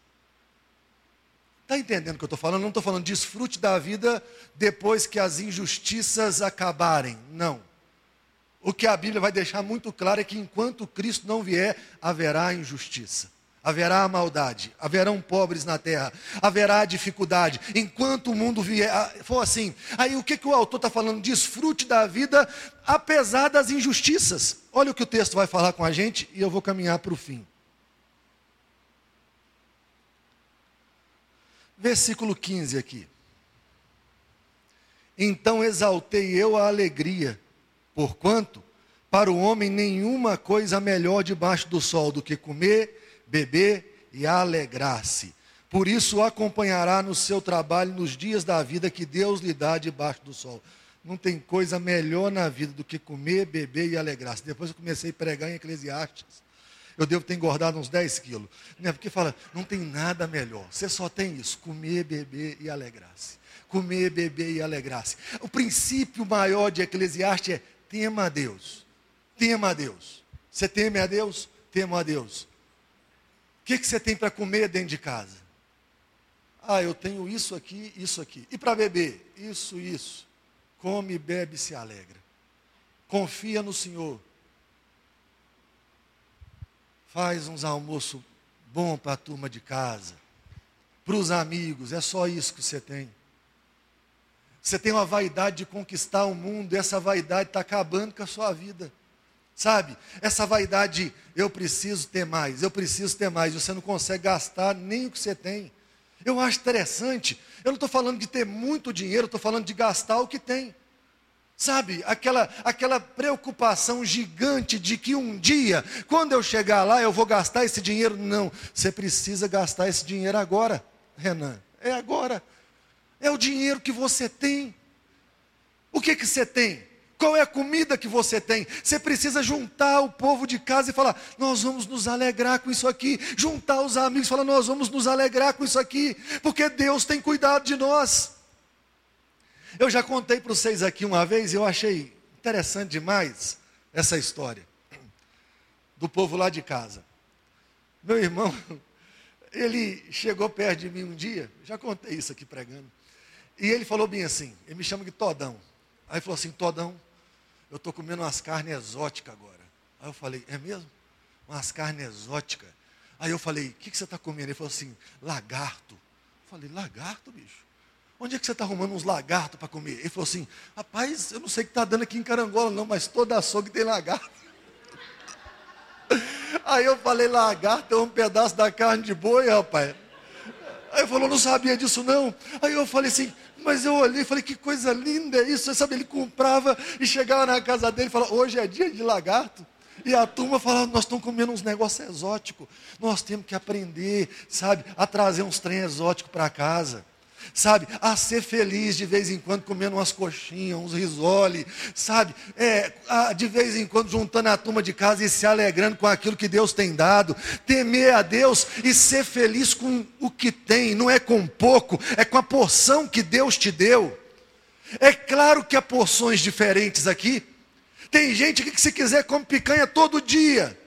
Está entendendo o que eu estou falando? Não estou falando desfrute da vida depois que as injustiças acabarem. Não. O que a Bíblia vai deixar muito claro é que enquanto Cristo não vier, haverá injustiça haverá maldade, haverão pobres na terra, haverá dificuldade, enquanto o mundo vier, ah, for assim. Aí o que, que o autor está falando? Desfrute da vida, apesar das injustiças. Olha o que o texto vai falar com a gente e eu vou caminhar para o fim. Versículo 15 aqui. Então exaltei eu a alegria, porquanto para o homem nenhuma coisa melhor debaixo do sol do que comer beber e alegrar-se. Por isso o acompanhará no seu trabalho nos dias da vida que Deus lhe dá debaixo do sol. Não tem coisa melhor na vida do que comer, beber e alegrar-se. Depois eu comecei a pregar em Eclesiastes. Eu devo ter engordado uns 10 quilos. Né? Porque fala, não tem nada melhor. Você só tem isso: comer, beber e alegrar-se. Comer, beber e alegrar-se. O princípio maior de Eclesiastes é tema a Deus. Tema a Deus. Você teme a Deus? Tema a Deus que, que você tem para comer dentro de casa? Ah, eu tenho isso aqui, isso aqui. E para beber? Isso, isso. Come, bebe, se alegra. Confia no Senhor. Faz uns almoços bom para a turma de casa, para os amigos, é só isso que você tem. Você tem uma vaidade de conquistar o mundo, e essa vaidade está acabando com a sua vida. Sabe? Essa vaidade, eu preciso ter mais, eu preciso ter mais, você não consegue gastar nem o que você tem. Eu acho interessante, eu não estou falando de ter muito dinheiro, estou falando de gastar o que tem. Sabe, aquela, aquela preocupação gigante de que um dia, quando eu chegar lá, eu vou gastar esse dinheiro. Não, você precisa gastar esse dinheiro agora, Renan. É agora. É o dinheiro que você tem. O que, que você tem? Qual é a comida que você tem? Você precisa juntar o povo de casa e falar: nós vamos nos alegrar com isso aqui. Juntar os amigos e falar: nós vamos nos alegrar com isso aqui, porque Deus tem cuidado de nós. Eu já contei para vocês aqui uma vez e eu achei interessante demais essa história do povo lá de casa. Meu irmão, [LAUGHS] ele chegou perto de mim um dia, já contei isso aqui pregando, e ele falou bem assim: ele me chama de Todão. Aí falou assim: Todão, eu estou comendo umas carnes exóticas agora. Aí eu falei, é mesmo? Umas carnes exóticas. Aí eu falei, o que, que você está comendo? Ele falou assim, lagarto. Eu falei, lagarto, bicho? Onde é que você está arrumando uns lagartos para comer? Ele falou assim, rapaz, eu não sei o que está dando aqui em Carangola não, mas toda açougue tem lagarto. [LAUGHS] Aí eu falei, lagarto é um pedaço da carne de boi, rapaz. Aí falou, não sabia disso não. Aí eu falei assim, mas eu olhei e falei, que coisa linda é isso. Você sabe, ele comprava e chegava na casa dele e falava, hoje é dia de lagarto. E a turma fala, nós estamos comendo uns negócios exóticos. Nós temos que aprender, sabe, a trazer uns trem exóticos para casa. Sabe, a ser feliz de vez em quando comendo umas coxinhas, uns risole, sabe, é, a, de vez em quando juntando a turma de casa e se alegrando com aquilo que Deus tem dado, temer a Deus e ser feliz com o que tem, não é com pouco, é com a porção que Deus te deu. É claro que há porções diferentes aqui, tem gente que, se quiser, come picanha todo dia.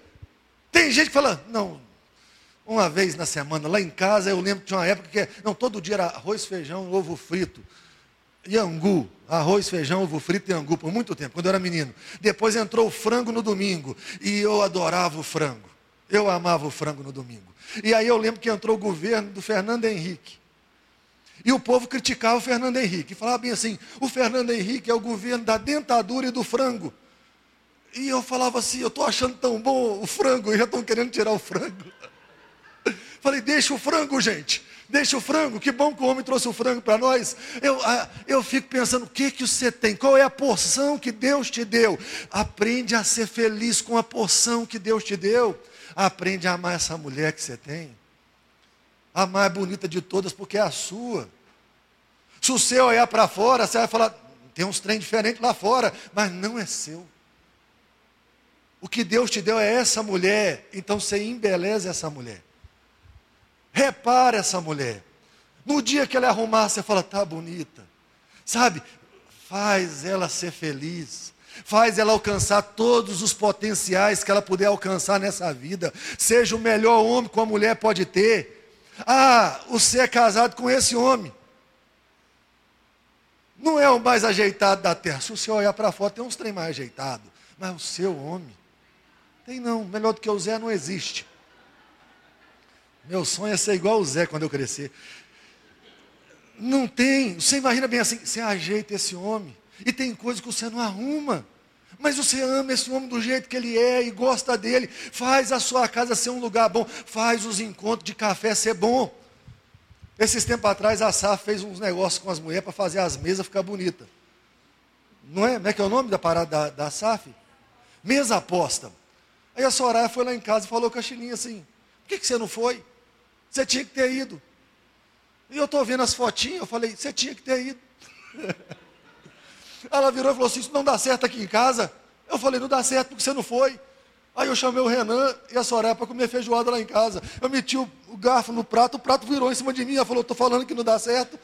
Tem gente que fala, não, uma vez na semana, lá em casa, eu lembro que tinha uma época que, não, todo dia era arroz, feijão, ovo frito. E angu, arroz, feijão, ovo frito e angu, por muito tempo, quando eu era menino. Depois entrou o frango no domingo, e eu adorava o frango. Eu amava o frango no domingo. E aí eu lembro que entrou o governo do Fernando Henrique. E o povo criticava o Fernando Henrique. Falava bem assim: o Fernando Henrique é o governo da dentadura e do frango. E eu falava assim, eu estou achando tão bom o frango, e já estão querendo tirar o frango. Falei, deixa o frango, gente. Deixa o frango, que bom que o homem trouxe o frango para nós. Eu, ah, eu fico pensando, o que, que você tem? Qual é a porção que Deus te deu? Aprende a ser feliz com a porção que Deus te deu. Aprende a amar essa mulher que você tem. A mais bonita de todas, porque é a sua. Se você olhar para fora, você vai falar, tem uns trem diferentes lá fora, mas não é seu. O que Deus te deu é essa mulher, então você embeleza essa mulher. Repara essa mulher. No dia que ela arrumar, você fala, tá bonita. Sabe? Faz ela ser feliz. Faz ela alcançar todos os potenciais que ela puder alcançar nessa vida. Seja o melhor homem que uma mulher pode ter. Ah, você é casado com esse homem. Não é o mais ajeitado da terra. Se você olhar para fora, tem uns trem mais ajeitado. Mas o seu homem tem não, melhor do que o Zé não existe. Meu sonho é ser igual o Zé quando eu crescer. Não tem, você imagina bem assim, você ajeita esse homem, e tem coisas que você não arruma. Mas você ama esse homem do jeito que ele é e gosta dele. Faz a sua casa ser um lugar bom. Faz os encontros de café ser bom. Esses tempos atrás a Saf fez uns negócios com as mulheres para fazer as mesas ficar bonita. Não é? Como é que é o nome da parada da, da SAF? Mesa aposta. Aí a Soraya foi lá em casa e falou com a Chilinha assim: por que, que você não foi? Você tinha que ter ido. E eu estou vendo as fotinhas, eu falei, você tinha que ter ido. [LAUGHS] Ela virou e falou assim: isso não dá certo aqui em casa. Eu falei, não dá certo porque você não foi. Aí eu chamei o Renan e a Soraya para comer feijoada lá em casa. Eu meti o, garfo no prato, o prato virou em cima de mim. Ela falou, estou falando que não dá certo.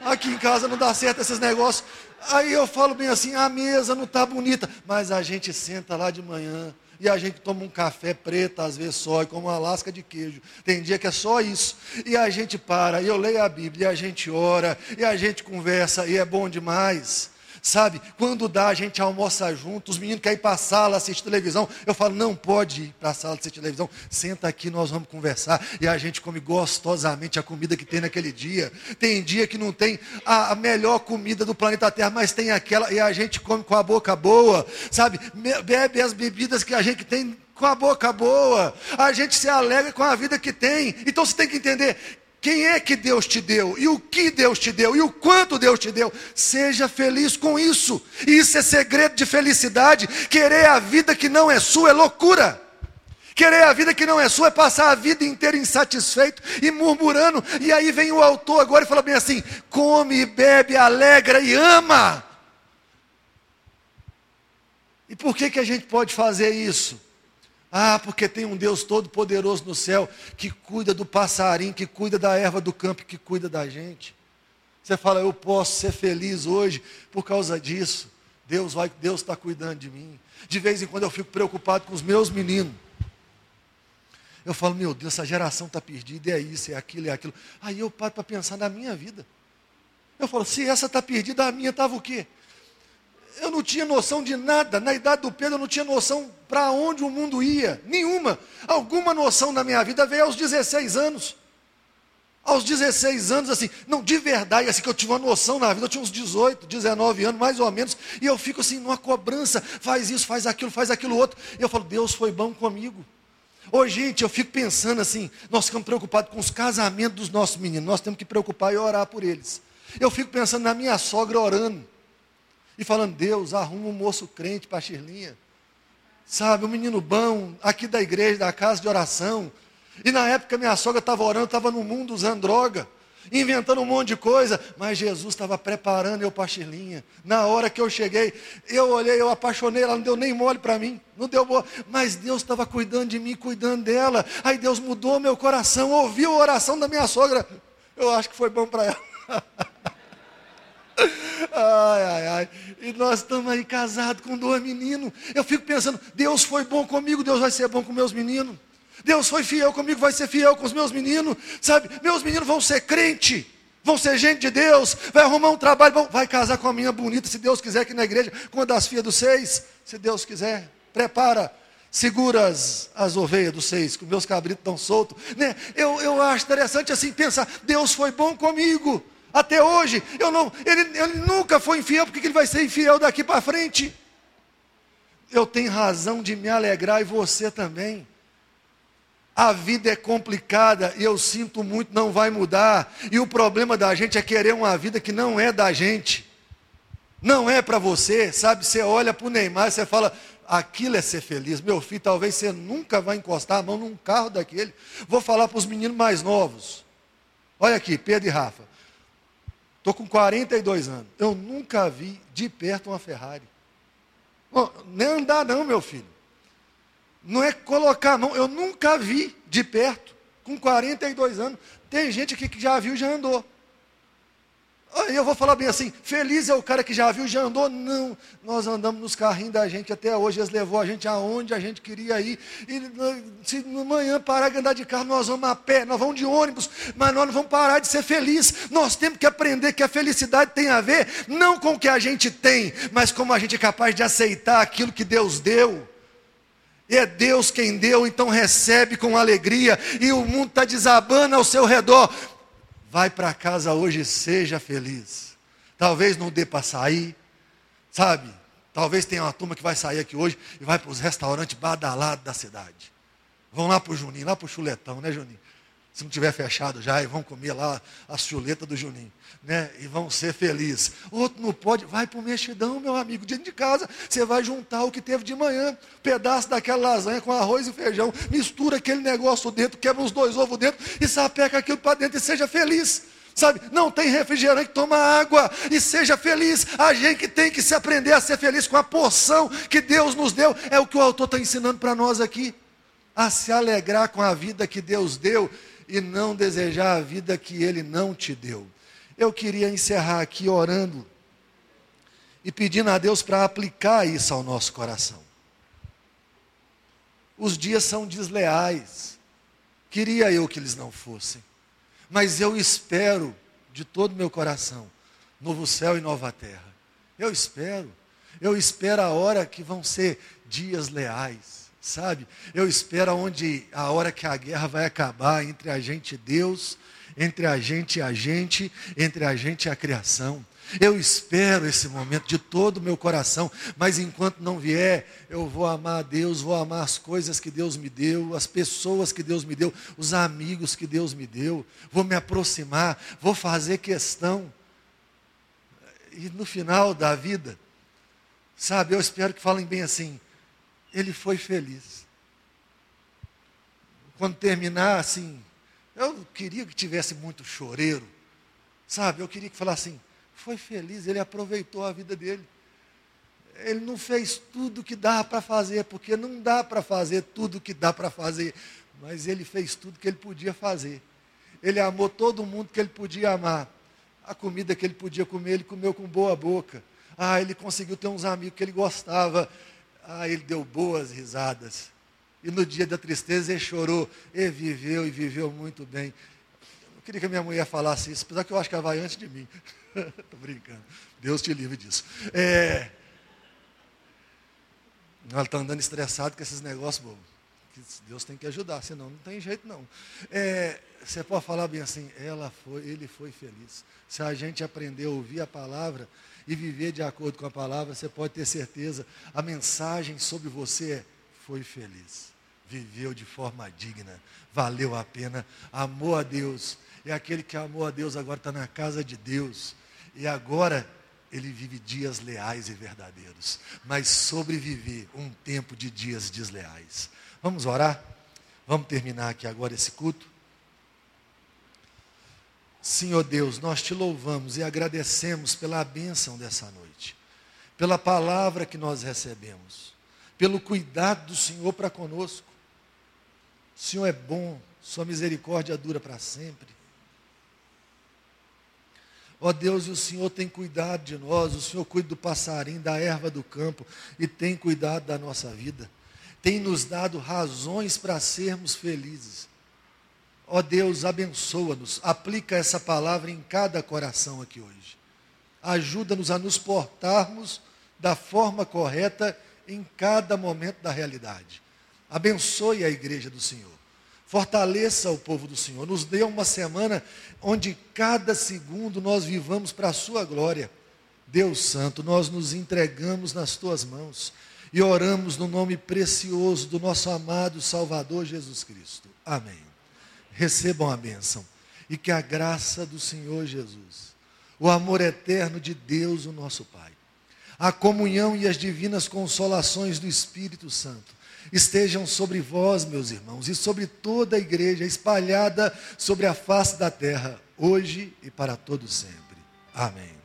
Aqui em casa não dá certo esses negócios. Aí eu falo bem assim, a mesa não está bonita. Mas a gente senta lá de manhã, e a gente toma um café preto, às vezes só, e como uma lasca de queijo. Tem dia que é só isso. E a gente para, e eu leio a Bíblia, e a gente ora, e a gente conversa, e é bom demais. Sabe, quando dá, a gente almoça junto, os meninos querem ir para a sala assistir televisão. Eu falo, não pode ir para a sala assistir televisão, senta aqui, nós vamos conversar. E a gente come gostosamente a comida que tem naquele dia. Tem dia que não tem a melhor comida do planeta Terra, mas tem aquela, e a gente come com a boca boa, sabe? Bebe as bebidas que a gente tem com a boca boa. A gente se alegra com a vida que tem. Então você tem que entender quem é que Deus te deu, e o que Deus te deu, e o quanto Deus te deu. Seja feliz com isso. Isso é segredo de felicidade. Querer a vida que não é sua é loucura. Querer a vida que não é sua é passar a vida inteira insatisfeito e murmurando. E aí vem o autor agora e fala bem assim: come, bebe, alegra e ama. E por que, que a gente pode fazer isso? Ah, porque tem um Deus todo-poderoso no céu que cuida do passarinho, que cuida da erva do campo, que cuida da gente. Você fala, eu posso ser feliz hoje por causa disso. Deus vai, Deus está cuidando de mim. De vez em quando eu fico preocupado com os meus meninos. Eu falo, meu Deus, essa geração está perdida, é isso, é aquilo, é aquilo. Aí eu paro para pensar na minha vida. Eu falo, se essa está perdida, a minha estava o quê? Eu não tinha noção de nada. Na idade do Pedro, eu não tinha noção para onde o mundo ia. Nenhuma. Alguma noção na minha vida veio aos 16 anos. Aos 16 anos, assim, não, de verdade, assim, que eu tive uma noção na vida, eu tinha uns 18, 19 anos, mais ou menos, e eu fico assim, numa cobrança, faz isso, faz aquilo, faz aquilo outro. E eu falo, Deus foi bom comigo. Hoje, gente, eu fico pensando assim, nós ficamos preocupados com os casamentos dos nossos meninos, nós temos que preocupar e orar por eles. Eu fico pensando na minha sogra orando. E falando, Deus, arruma um moço crente para a Shirlinha. sabe, um menino bom, aqui da igreja, da casa de oração. E na época minha sogra estava orando, estava no mundo usando droga, inventando um monte de coisa, mas Jesus estava preparando eu para a Chilinha. Na hora que eu cheguei, eu olhei, eu apaixonei, ela não deu nem mole para mim, não deu boa, mas Deus estava cuidando de mim, cuidando dela. Aí Deus mudou meu coração, ouviu a oração da minha sogra. Eu acho que foi bom para ela. [LAUGHS] Ai, ai, ai. E nós estamos aí casados com dois meninos. Eu fico pensando, Deus foi bom comigo, Deus vai ser bom com meus meninos. Deus foi fiel comigo, vai ser fiel com os meus meninos. Sabe, meus meninos vão ser crente, vão ser gente de Deus, vai arrumar um trabalho, bom, vai casar com a minha bonita, se Deus quiser, aqui na igreja, com uma das filhas dos seis, se Deus quiser. Prepara segura as, as ovelhas dos seis, que meus cabritos estão soltos. Né? Eu, eu acho interessante assim pensar, Deus foi bom comigo. Até hoje, eu não, ele, ele nunca foi infiel, porque ele vai ser infiel daqui para frente? Eu tenho razão de me alegrar e você também. A vida é complicada e eu sinto muito, não vai mudar. E o problema da gente é querer uma vida que não é da gente. Não é para você, sabe? Você olha para o Neymar você fala, aquilo é ser feliz. Meu filho, talvez você nunca vai encostar a mão num carro daquele. Vou falar para os meninos mais novos. Olha aqui, Pedro e Rafa. Estou com 42 anos. Eu nunca vi de perto uma Ferrari. Bom, nem andar não, meu filho. Não é colocar a mão. Eu nunca vi de perto. Com 42 anos. Tem gente aqui que já viu e já andou. Aí eu vou falar bem assim, feliz é o cara que já viu, já andou. Não, nós andamos nos carrinhos da gente até hoje, eles levou a gente aonde a gente queria ir. E se amanhã parar de andar de carro, nós vamos a pé, nós vamos de ônibus, mas nós não vamos parar de ser felizes. Nós temos que aprender que a felicidade tem a ver, não com o que a gente tem, mas como a gente é capaz de aceitar aquilo que Deus deu. É Deus quem deu, então recebe com alegria, e o mundo está desabando ao seu redor Vai para casa hoje e seja feliz. Talvez não dê para sair, sabe? Talvez tenha uma turma que vai sair aqui hoje e vai para os restaurantes badalados da cidade. Vão lá para o Juninho, lá para o chuletão, né, Juninho? Se não tiver fechado já, e vão comer lá a chuleta do Juninho, né? E vão ser felizes. Outro não pode, vai para o mexidão, meu amigo, dentro de casa, você vai juntar o que teve de manhã, pedaço daquela lasanha com arroz e feijão, mistura aquele negócio dentro, quebra uns dois ovos dentro e sapeca aquilo para dentro e seja feliz. Sabe, não tem refrigerante, toma água e seja feliz. A gente tem que se aprender a ser feliz com a porção que Deus nos deu. É o que o autor está ensinando para nós aqui. A se alegrar com a vida que Deus deu e não desejar a vida que Ele não te deu. Eu queria encerrar aqui orando e pedindo a Deus para aplicar isso ao nosso coração. Os dias são desleais. Queria eu que eles não fossem. Mas eu espero de todo o meu coração novo céu e nova terra. Eu espero. Eu espero a hora que vão ser dias leais, sabe? Eu espero onde a hora que a guerra vai acabar entre a gente e Deus entre a gente e a gente, entre a gente e a criação. Eu espero esse momento de todo o meu coração, mas enquanto não vier, eu vou amar a Deus, vou amar as coisas que Deus me deu, as pessoas que Deus me deu, os amigos que Deus me deu, vou me aproximar, vou fazer questão. E no final da vida, sabe, eu espero que falem bem assim: ele foi feliz. Quando terminar assim, eu queria que tivesse muito choreiro, sabe? Eu queria que falasse assim, foi feliz, ele aproveitou a vida dele. Ele não fez tudo que dá para fazer, porque não dá para fazer tudo que dá para fazer, mas ele fez tudo que ele podia fazer. Ele amou todo mundo que ele podia amar. A comida que ele podia comer, ele comeu com boa boca. Ah, ele conseguiu ter uns amigos que ele gostava. Ah, ele deu boas risadas. E no dia da tristeza ele chorou. E viveu e viveu muito bem. Eu queria que a minha mulher falasse isso, apesar que eu acho que ela vai antes de mim. [LAUGHS] Estou brincando. Deus te livre disso. É... Ela está andando estressado com esses negócios bobos. Deus tem que ajudar, senão não tem jeito não. É, você pode falar bem assim, ela foi, ele foi feliz. Se a gente aprender a ouvir a palavra e viver de acordo com a palavra, você pode ter certeza, a mensagem sobre você é, foi feliz viveu de forma digna, valeu a pena, amou a Deus. E aquele que amou a Deus agora está na casa de Deus. E agora ele vive dias leais e verdadeiros, mas sobreviver um tempo de dias desleais. Vamos orar? Vamos terminar aqui agora esse culto? Senhor Deus, nós te louvamos e agradecemos pela bênção dessa noite, pela palavra que nós recebemos, pelo cuidado do Senhor para conosco. Senhor é bom, Sua misericórdia dura para sempre. Ó Deus, o Senhor tem cuidado de nós, o Senhor cuida do passarinho, da erva do campo e tem cuidado da nossa vida. Tem nos dado razões para sermos felizes. Ó Deus, abençoa-nos, aplica essa palavra em cada coração aqui hoje. Ajuda-nos a nos portarmos da forma correta em cada momento da realidade. Abençoe a igreja do Senhor. Fortaleça o povo do Senhor. Nos dê uma semana onde cada segundo nós vivamos para a sua glória. Deus Santo, nós nos entregamos nas tuas mãos e oramos no nome precioso do nosso amado Salvador Jesus Cristo. Amém. Recebam a bênção e que a graça do Senhor Jesus, o amor eterno de Deus, o nosso Pai, a comunhão e as divinas consolações do Espírito Santo estejam sobre vós, meus irmãos, e sobre toda a igreja espalhada sobre a face da terra, hoje e para todo sempre. Amém.